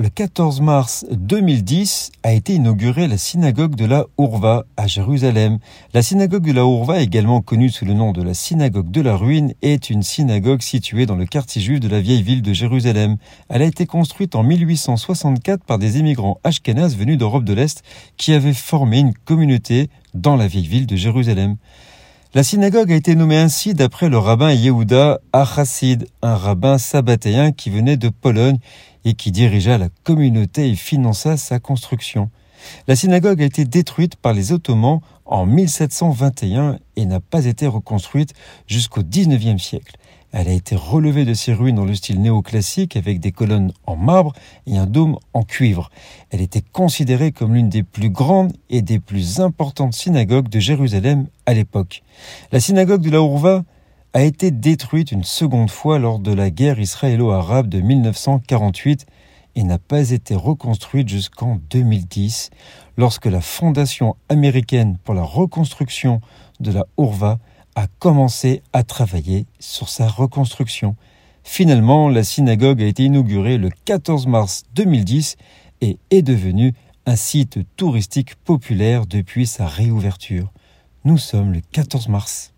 le 14 mars 2010 a été inaugurée la synagogue de la Hourva à Jérusalem. La synagogue de la Hourva, également connue sous le nom de la synagogue de la ruine, est une synagogue située dans le quartier juif de la vieille ville de Jérusalem. Elle a été construite en 1864 par des émigrants ashkénazes venus d'Europe de l'Est qui avaient formé une communauté dans la vieille ville de Jérusalem. La synagogue a été nommée ainsi d'après le rabbin Yehuda Achassid, un rabbin sabbatéen qui venait de Pologne et qui dirigea la communauté et finança sa construction. La synagogue a été détruite par les Ottomans en 1721 et n'a pas été reconstruite jusqu'au XIXe siècle. Elle a été relevée de ses ruines dans le style néoclassique avec des colonnes en marbre et un dôme en cuivre. Elle était considérée comme l'une des plus grandes et des plus importantes synagogues de Jérusalem à l'époque. La synagogue de la Hourva a été détruite une seconde fois lors de la guerre israélo-arabe de 1948 et n'a pas été reconstruite jusqu'en 2010 lorsque la Fondation américaine pour la reconstruction de la Hourva a commencé à travailler sur sa reconstruction. Finalement, la synagogue a été inaugurée le 14 mars 2010 et est devenue un site touristique populaire depuis sa réouverture. Nous sommes le 14 mars.